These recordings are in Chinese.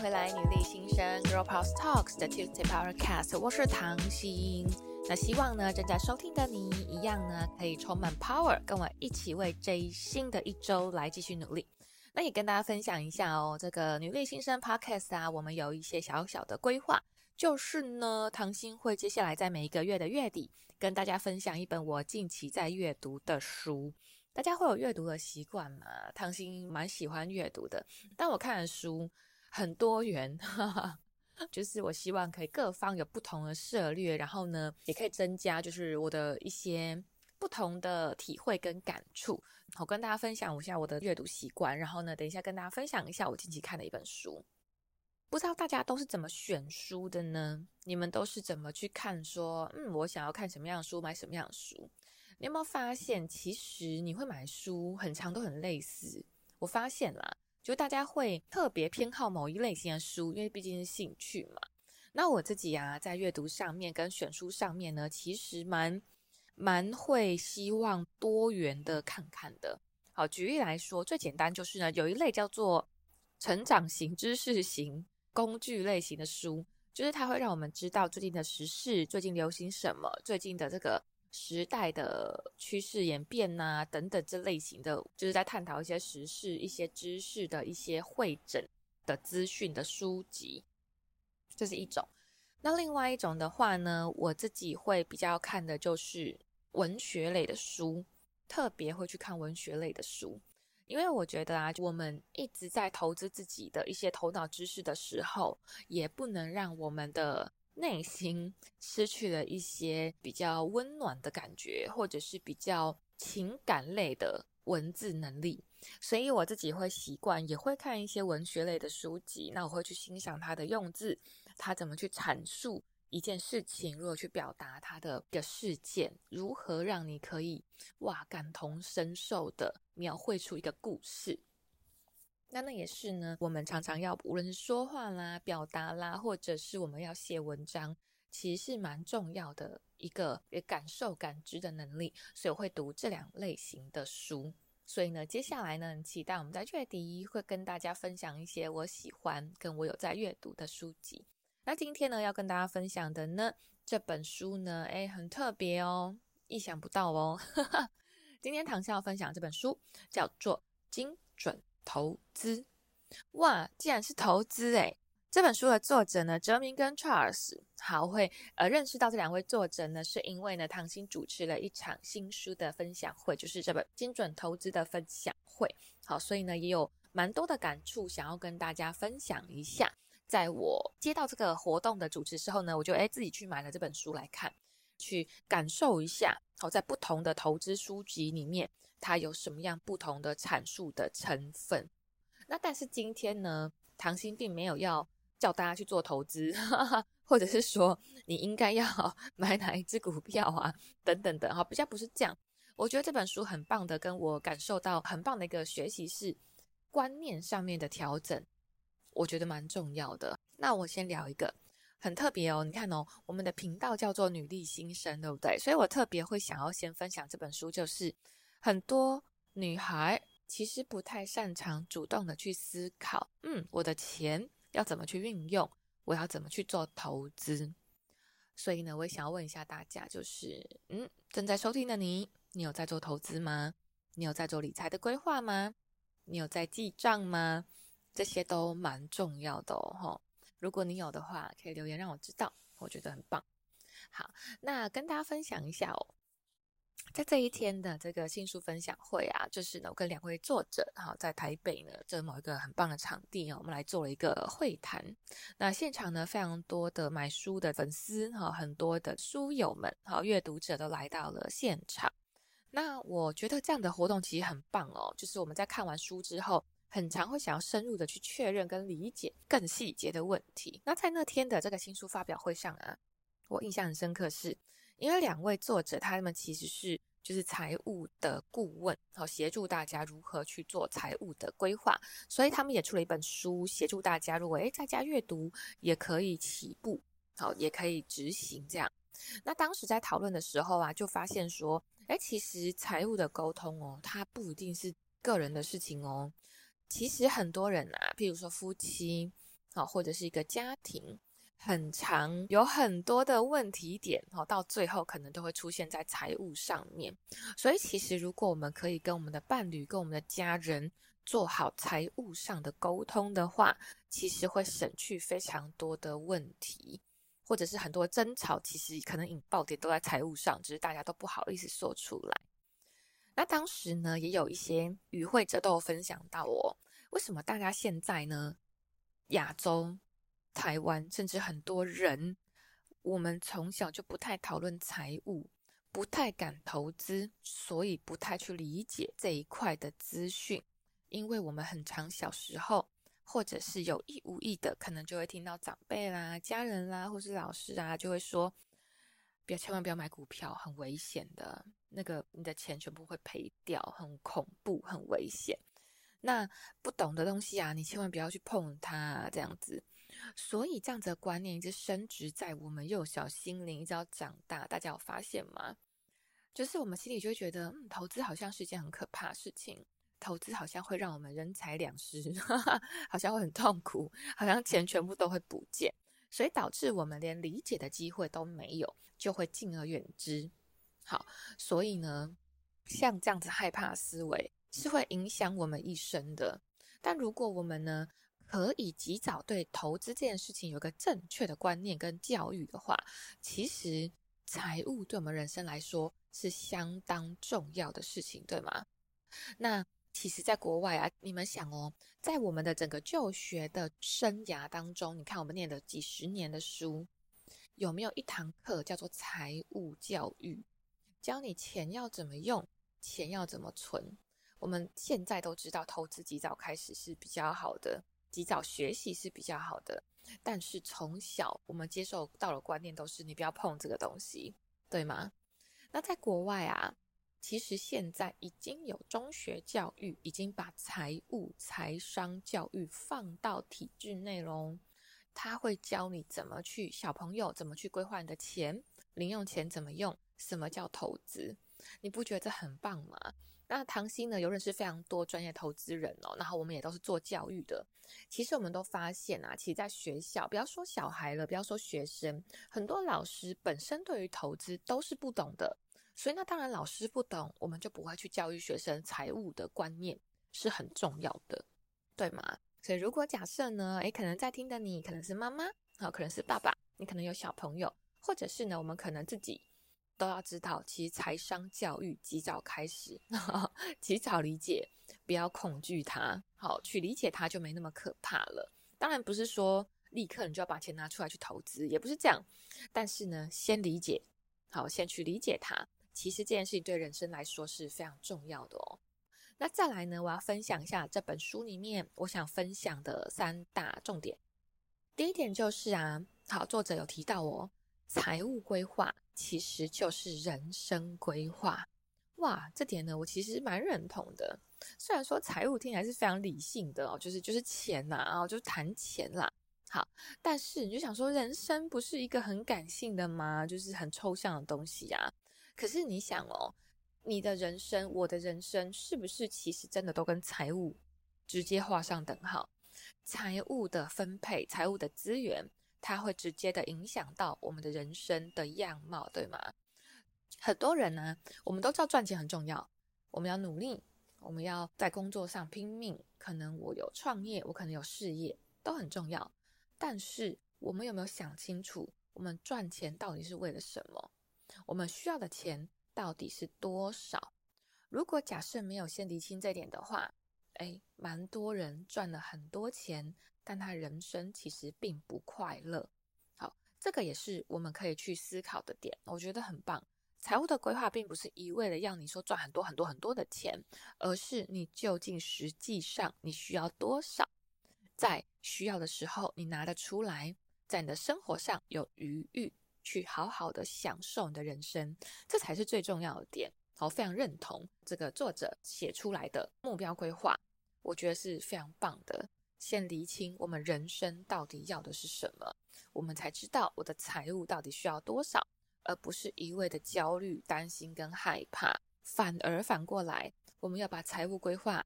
回来，女力新生 Girl Power Talks 的 Tuesday Podcast，我是唐心。那希望呢，正在收听的你一样呢，可以充满 power，跟我一起为这一新的一周来继续努力。那也跟大家分享一下哦，这个女力新生 Podcast 啊，我们有一些小小的规划，就是呢，唐心会接下来在每一个月的月底，跟大家分享一本我近期在阅读的书。大家会有阅读的习惯吗？唐心蛮喜欢阅读的，但我看的书。很多元，哈哈，就是我希望可以各方有不同的涉略，然后呢，也可以增加就是我的一些不同的体会跟感触。我跟大家分享一下我的阅读习惯，然后呢，等一下跟大家分享一下我近期看的一本书。不知道大家都是怎么选书的呢？你们都是怎么去看说，嗯，我想要看什么样的书，买什么样的书？你有没有发现，其实你会买书很长都很类似？我发现啦。就大家会特别偏好某一类型的书，因为毕竟是兴趣嘛。那我自己啊，在阅读上面跟选书上面呢，其实蛮蛮会希望多元的看看的。好，举例来说，最简单就是呢，有一类叫做成长型、知识型、工具类型的书，就是它会让我们知道最近的时事，最近流行什么，最近的这个。时代的趋势演变呐、等等，这类型的，就是在探讨一些时事、一些知识的一些会诊的资讯的书籍，这是一种。那另外一种的话呢，我自己会比较看的就是文学类的书，特别会去看文学类的书，因为我觉得啊，我们一直在投资自己的一些头脑知识的时候，也不能让我们的。内心失去了一些比较温暖的感觉，或者是比较情感类的文字能力，所以我自己会习惯，也会看一些文学类的书籍。那我会去欣赏他的用字，他怎么去阐述一件事情，如何去表达他的一个事件，如何让你可以哇感同身受的描绘出一个故事。那那也是呢，我们常常要无论是说话啦、表达啦，或者是我们要写文章，其实是蛮重要的一个感受、感知的能力。所以我会读这两类型的书。所以呢，接下来呢，很期待我们在月底会跟大家分享一些我喜欢跟我有在阅读的书籍。那今天呢，要跟大家分享的呢，这本书呢，诶，很特别哦，意想不到哦。今天唐心要分享这本书叫做《精准》。投资，哇，既然是投资诶，这本书的作者呢，哲明跟 Charles，好会呃认识到这两位作者呢，是因为呢，唐心主持了一场新书的分享会，就是这本精准投资的分享会，好，所以呢也有蛮多的感触想要跟大家分享一下。在我接到这个活动的主持之后呢，我就诶自己去买了这本书来看，去感受一下，好，在不同的投资书籍里面。它有什么样不同的阐述的成分？那但是今天呢，唐鑫并没有要叫大家去做投资，哈哈，或者是说你应该要 买哪一只股票啊，等等的哈，比较不是这样。我觉得这本书很棒的，跟我感受到很棒的一个学习是观念上面的调整，我觉得蛮重要的。那我先聊一个很特别哦，你看哦，我们的频道叫做女力新生，对不对？所以我特别会想要先分享这本书，就是。很多女孩其实不太擅长主动的去思考，嗯，我的钱要怎么去运用，我要怎么去做投资。所以呢，我也想要问一下大家，就是，嗯，正在收听的你，你有在做投资吗？你有在做理财的规划吗？你有在记账吗？这些都蛮重要的哦。如果你有的话，可以留言让我知道，我觉得很棒。好，那跟大家分享一下哦。在这一天的这个新书分享会啊，就是呢，我跟两位作者哈，在台北呢，这某一个很棒的场地哦，我们来做了一个会谈。那现场呢，非常多的买书的粉丝哈，很多的书友们哈，阅读者都来到了现场。那我觉得这样的活动其实很棒哦，就是我们在看完书之后，很常会想要深入的去确认跟理解更细节的问题。那在那天的这个新书发表会上啊，我印象很深刻是。因为两位作者，他们其实是就是财务的顾问，好协助大家如何去做财务的规划，所以他们也出了一本书，协助大家如果诶在家阅读也可以起步，好也可以执行这样。那当时在讨论的时候啊，就发现说，诶其实财务的沟通哦，它不一定是个人的事情哦，其实很多人啊，譬如说夫妻。啊，或者是一个家庭，很长有很多的问题点，哦，到最后可能都会出现在财务上面。所以，其实如果我们可以跟我们的伴侣、跟我们的家人做好财务上的沟通的话，其实会省去非常多的问题。或者是很多争吵，其实可能引爆点都在财务上，只是大家都不好意思说出来。那当时呢，也有一些与会者都有分享到哦，为什么大家现在呢，亚洲、台湾，甚至很多人，我们从小就不太讨论财务，不太敢投资，所以不太去理解这一块的资讯，因为我们很常小时候。或者是有意无意的，可能就会听到长辈啦、家人啦，或是老师啊，就会说：“不要，千万不要买股票，很危险的。那个你的钱全部会赔掉，很恐怖，很危险。那不懂的东西啊，你千万不要去碰它，这样子。所以这样子的观念一直深植在我们幼小心灵，一直到长大。大家有发现吗？就是我们心里就会觉得，投资好像是一件很可怕的事情。”投资好像会让我们人财两失，哈 哈好像会很痛苦，好像钱全部都会不见，所以导致我们连理解的机会都没有，就会敬而远之。好，所以呢，像这样子害怕思维是会影响我们一生的。但如果我们呢，可以及早对投资这件事情有个正确的观念跟教育的话，其实财务对我们人生来说是相当重要的事情，对吗？那。其实，在国外啊，你们想哦，在我们的整个就学的生涯当中，你看我们念了几十年的书，有没有一堂课叫做财务教育，教你钱要怎么用，钱要怎么存？我们现在都知道，投资及早开始是比较好的，及早学习是比较好的。但是从小我们接受到的观念都是，你不要碰这个东西，对吗？那在国外啊。其实现在已经有中学教育，已经把财务、财商教育放到体制内喽。他会教你怎么去，小朋友怎么去规划你的钱，零用钱怎么用，什么叫投资？你不觉得这很棒吗？那唐鑫呢，有认识非常多专业投资人哦，然后我们也都是做教育的。其实我们都发现啊，其实在学校，不要说小孩了，不要说学生，很多老师本身对于投资都是不懂的。所以那当然，老师不懂，我们就不会去教育学生财务的观念是很重要的，对吗？所以如果假设呢，诶，可能在听的你可能是妈妈，好，可能是爸爸，你可能有小朋友，或者是呢，我们可能自己都要知道，其实财商教育及早开始，及早理解，不要恐惧它，好，去理解它就没那么可怕了。当然不是说立刻你就要把钱拿出来去投资，也不是这样，但是呢，先理解，好，先去理解它。其实这件事情对人生来说是非常重要的哦。那再来呢，我要分享一下这本书里面我想分享的三大重点。第一点就是啊，好，作者有提到哦，财务规划其实就是人生规划。哇，这点呢，我其实蛮认同的。虽然说财务听起来是非常理性的哦，就是就是钱呐，啊，就是谈钱啦。好，但是你就想说，人生不是一个很感性的吗？就是很抽象的东西呀。可是你想哦，你的人生，我的人生，是不是其实真的都跟财务直接画上等号？财务的分配，财务的资源，它会直接的影响到我们的人生的样貌，对吗？很多人呢，我们都知道赚钱很重要，我们要努力，我们要在工作上拼命。可能我有创业，我可能有事业，都很重要。但是我们有没有想清楚，我们赚钱到底是为了什么？我们需要的钱到底是多少？如果假设没有先厘清这点的话，诶，蛮多人赚了很多钱，但他人生其实并不快乐。好，这个也是我们可以去思考的点，我觉得很棒。财务的规划并不是一味的要你说赚很多很多很多的钱，而是你究竟实际上你需要多少，在需要的时候你拿得出来，在你的生活上有余裕。去好好的享受你的人生，这才是最重要的点。好，非常认同这个作者写出来的目标规划，我觉得是非常棒的。先厘清我们人生到底要的是什么，我们才知道我的财务到底需要多少，而不是一味的焦虑、担心跟害怕。反而反过来，我们要把财务规划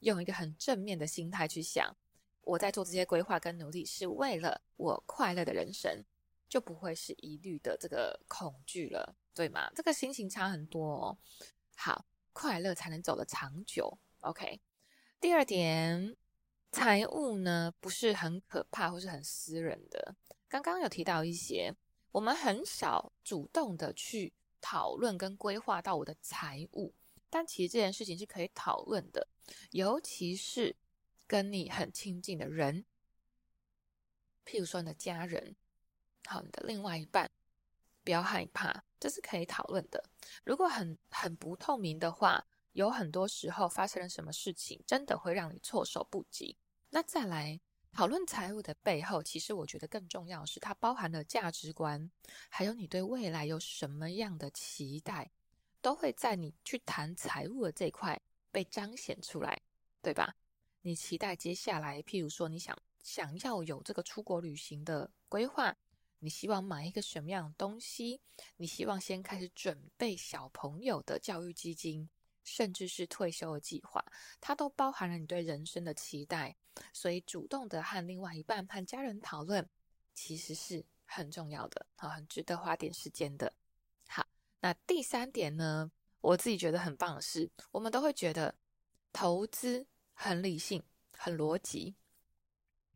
用一个很正面的心态去想，我在做这些规划跟努力是为了我快乐的人生，就不会是疑虑的这个恐惧了，对吗？这个心情差很多哦。好，快乐才能走得长久。OK，第二点，财务呢不是很可怕或是很私人的。刚刚有提到一些，我们很少主动的去讨论跟规划到我的财务，但其实这件事情是可以讨论的，尤其是。跟你很亲近的人，譬如说你的家人，好，你的另外一半，不要害怕，这是可以讨论的。如果很很不透明的话，有很多时候发生了什么事情，真的会让你措手不及。那再来讨论财务的背后，其实我觉得更重要的是它包含了价值观，还有你对未来有什么样的期待，都会在你去谈财务的这一块被彰显出来，对吧？你期待接下来，譬如说，你想想要有这个出国旅行的规划，你希望买一个什么样的东西？你希望先开始准备小朋友的教育基金，甚至是退休的计划，它都包含了你对人生的期待。所以，主动的和另外一半、和家人讨论，其实是很重要的，好，很值得花点时间的。好，那第三点呢，我自己觉得很棒的是，我们都会觉得投资。很理性，很逻辑，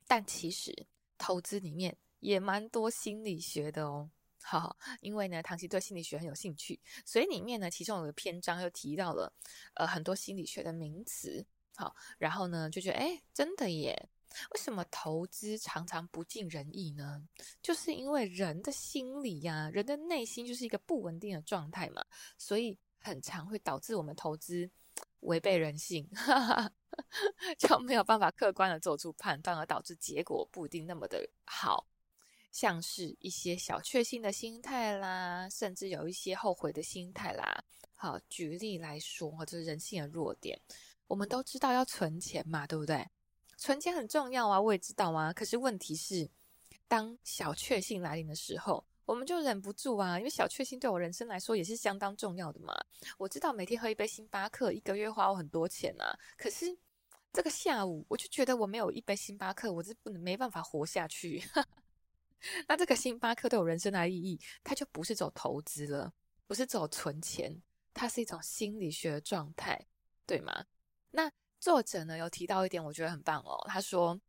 但其实投资里面也蛮多心理学的哦。好，因为呢，唐琪对心理学很有兴趣，所以里面呢，其中有个篇章又提到了呃很多心理学的名词。好，然后呢就觉得，哎，真的耶，为什么投资常常不尽人意呢？就是因为人的心理呀，人的内心就是一个不稳定的状态嘛，所以很常会导致我们投资。违背人性，哈哈，就没有办法客观的做出判断，而导致结果不一定那么的好，像是一些小确幸的心态啦，甚至有一些后悔的心态啦。好，举例来说，这是人性的弱点。我们都知道要存钱嘛，对不对？存钱很重要啊，我也知道啊。可是问题是，当小确幸来临的时候。我们就忍不住啊，因为小确幸对我人生来说也是相当重要的嘛。我知道每天喝一杯星巴克，一个月花我很多钱啊。可是这个下午，我就觉得我没有一杯星巴克，我是不能没办法活下去。那这个星巴克对我人生的意义，它就不是走投资了，不是走存钱，它是一种心理学的状态，对吗？那作者呢有提到一点，我觉得很棒哦。他说，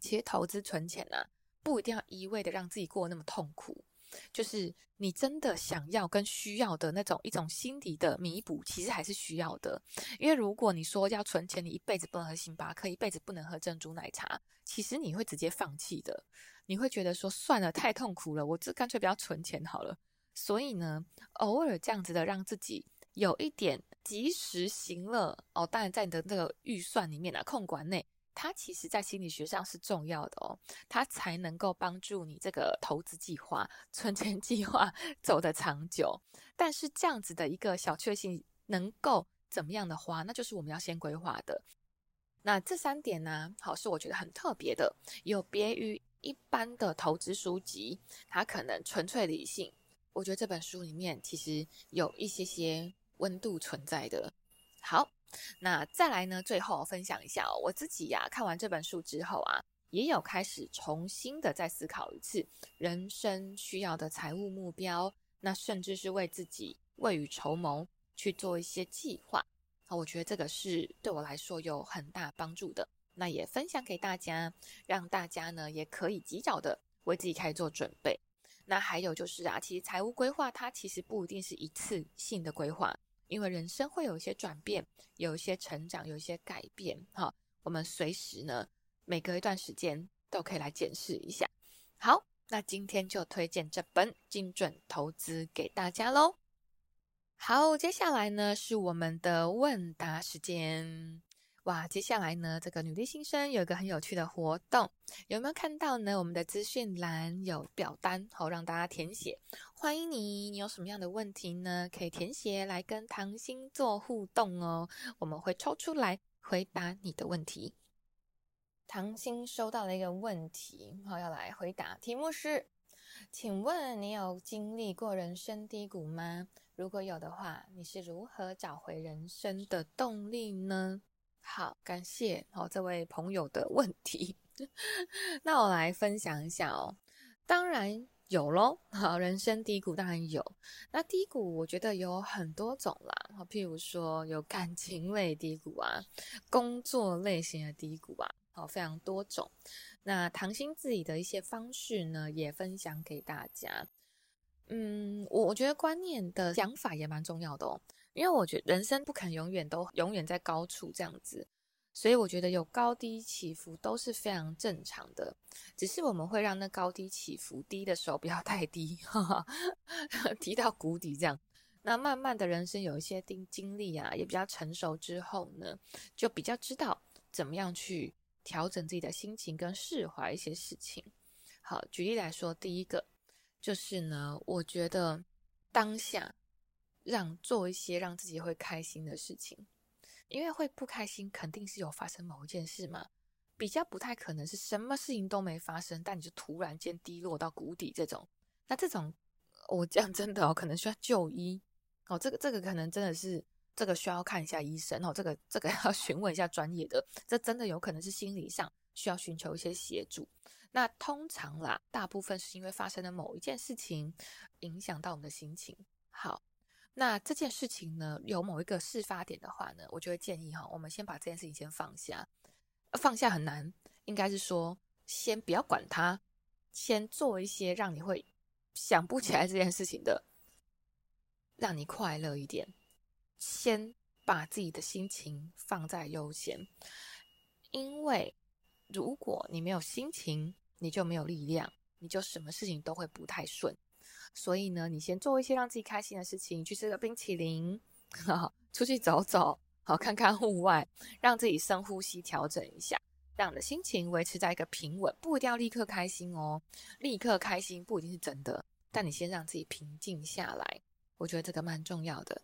其实投资存钱呢、啊，不一定要一味的让自己过那么痛苦。就是你真的想要跟需要的那种一种心底的弥补，其实还是需要的。因为如果你说要存钱，你一辈子不能喝星巴克，一辈子不能喝珍珠奶茶，其实你会直接放弃的。你会觉得说算了，太痛苦了，我这干脆不要存钱好了。所以呢，偶尔这样子的让自己有一点及时行乐哦，当然在你的那个预算里面啊，控管内。它其实，在心理学上是重要的哦，它才能够帮助你这个投资计划、存钱计划 走得长久。但是，这样子的一个小确幸能够怎么样的花，那就是我们要先规划的。那这三点呢，好，是我觉得很特别的，有别于一般的投资书籍，它可能纯粹理性。我觉得这本书里面其实有一些些温度存在的。好。那再来呢？最后分享一下哦，我自己呀，看完这本书之后啊，也有开始重新的再思考一次人生需要的财务目标，那甚至是为自己未雨绸缪去做一些计划。啊，我觉得这个是对我来说有很大帮助的。那也分享给大家，让大家呢也可以及早的为自己开始做准备。那还有就是啊，其实财务规划它其实不一定是一次性的规划。因为人生会有一些转变，有一些成长，有一些改变，哈，我们随时呢，每隔一段时间都可以来检视一下。好，那今天就推荐这本《精准投资》给大家喽。好，接下来呢是我们的问答时间。哇，接下来呢，这个女力新生有一个很有趣的活动，有没有看到呢？我们的资讯栏有表单，好让大家填写。欢迎你，你有什么样的问题呢？可以填写来跟唐心做互动哦，我们会抽出来回答你的问题。唐心收到了一个问题，好，要来回答。题目是：请问你有经历过人生低谷吗？如果有的话，你是如何找回人生的动力呢？好，感谢哦这位朋友的问题。那我来分享一下哦，当然有喽。好，人生低谷当然有。那低谷我觉得有很多种啦，好，譬如说有感情类低谷啊，工作类型的低谷啊，好，非常多种。那唐心自己的一些方式呢，也分享给大家。嗯，我我觉得观念的想法也蛮重要的哦，因为我觉得人生不可能永远都永远在高处这样子。所以我觉得有高低起伏都是非常正常的，只是我们会让那高低起伏低的时候不要太低，哈哈，低到谷底这样。那慢慢的人生有一些经经历啊，也比较成熟之后呢，就比较知道怎么样去调整自己的心情跟释怀一些事情。好，举例来说，第一个就是呢，我觉得当下让做一些让自己会开心的事情。因为会不开心，肯定是有发生某一件事嘛，比较不太可能是什么事情都没发生，但你就突然间低落到谷底这种。那这种我讲真的哦，可能需要就医哦，这个这个可能真的是这个需要看一下医生哦，这个这个要 询问一下专业的，这真的有可能是心理上需要寻求一些协助。那通常啦，大部分是因为发生了某一件事情影响到我们的心情。好。那这件事情呢，有某一个事发点的话呢，我就会建议哈，我们先把这件事情先放下，放下很难，应该是说先不要管它，先做一些让你会想不起来这件事情的，让你快乐一点，先把自己的心情放在优先，因为如果你没有心情，你就没有力量，你就什么事情都会不太顺。所以呢，你先做一些让自己开心的事情，去吃个冰淇淋，好，出去走走，好，看看户外，让自己深呼吸，调整一下，让你的心情维持在一个平稳，不一定要立刻开心哦，立刻开心不一定是真的，但你先让自己平静下来，我觉得这个蛮重要的。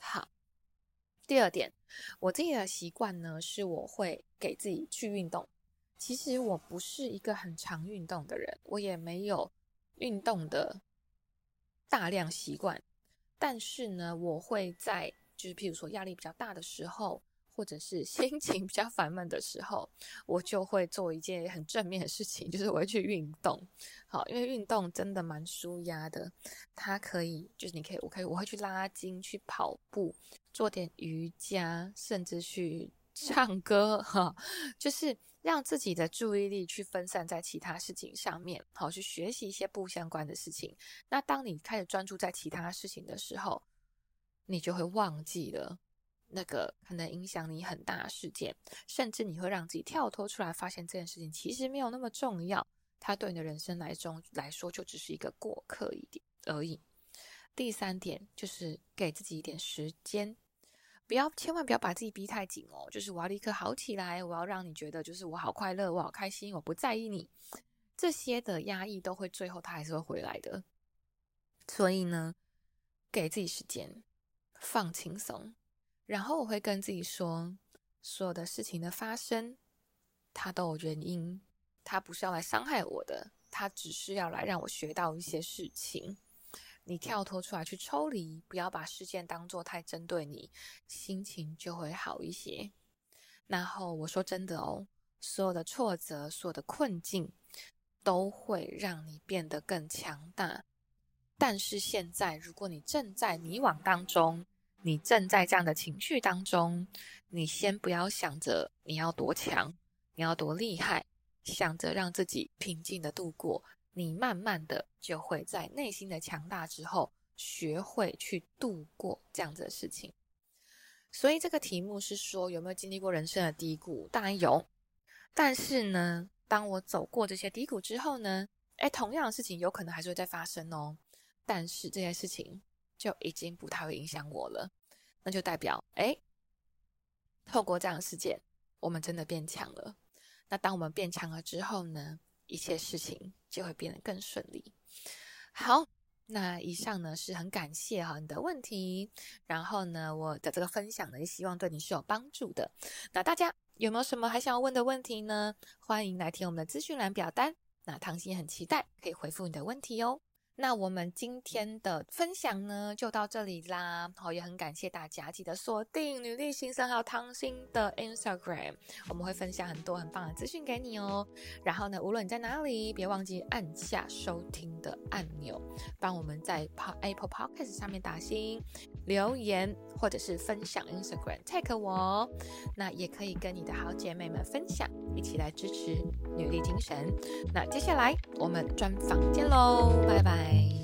好，第二点，我自己的习惯呢，是我会给自己去运动。其实我不是一个很常运动的人，我也没有运动的。大量习惯，但是呢，我会在就是譬如说压力比较大的时候，或者是心情比较烦闷的时候，我就会做一件很正面的事情，就是我会去运动。好，因为运动真的蛮舒压的，它可以就是你可以，我可以我会去拉筋、去跑步、做点瑜伽，甚至去唱歌，哈，就是。让自己的注意力去分散在其他事情上面，好，去学习一些不相关的事情。那当你开始专注在其他事情的时候，你就会忘记了那个可能影响你很大的事件，甚至你会让自己跳脱出来，发现这件事情其实没有那么重要，它对你的人生来中来说就只是一个过客一点而已。第三点就是给自己一点时间。不要，千万不要把自己逼太紧哦。就是我要立刻好起来，我要让你觉得就是我好快乐，我好开心，我不在意你这些的压抑，都会最后他还是会回来的。所以呢，给自己时间，放轻松，然后我会跟自己说，所有的事情的发生，它都有原因，它不是要来伤害我的，它只是要来让我学到一些事情。你跳脱出来去抽离，不要把事件当做太针对你，心情就会好一些。然后我说真的哦，所有的挫折、所有的困境，都会让你变得更强大。但是现在，如果你正在迷惘当中，你正在这样的情绪当中，你先不要想着你要多强，你要多厉害，想着让自己平静的度过。你慢慢的就会在内心的强大之后，学会去度过这样子的事情。所以这个题目是说，有没有经历过人生的低谷？当然有。但是呢，当我走过这些低谷之后呢，诶，同样的事情有可能还是会再发生哦。但是这件事情就已经不太会影响我了。那就代表，诶，透过这样的事件，我们真的变强了。那当我们变强了之后呢，一切事情就会变得更顺利。好，那以上呢是很感谢哈你的问题，然后呢我的这个分享呢也希望对你是有帮助的。那大家有没有什么还想要问的问题呢？欢迎来填我们的资讯栏表单。那唐心很期待可以回复你的问题哦。那我们今天的分享呢，就到这里啦。好，也很感谢大家，记得锁定女力新生还有汤心的 Instagram，我们会分享很多很棒的资讯给你哦。然后呢，无论你在哪里，别忘记按下收听的按钮，帮我们在 Apple Podcast 上面打星留言，或者是分享 Instagram tag 我。那也可以跟你的好姐妹们分享，一起来支持女力精神。那接下来我们专访见喽，拜拜。away.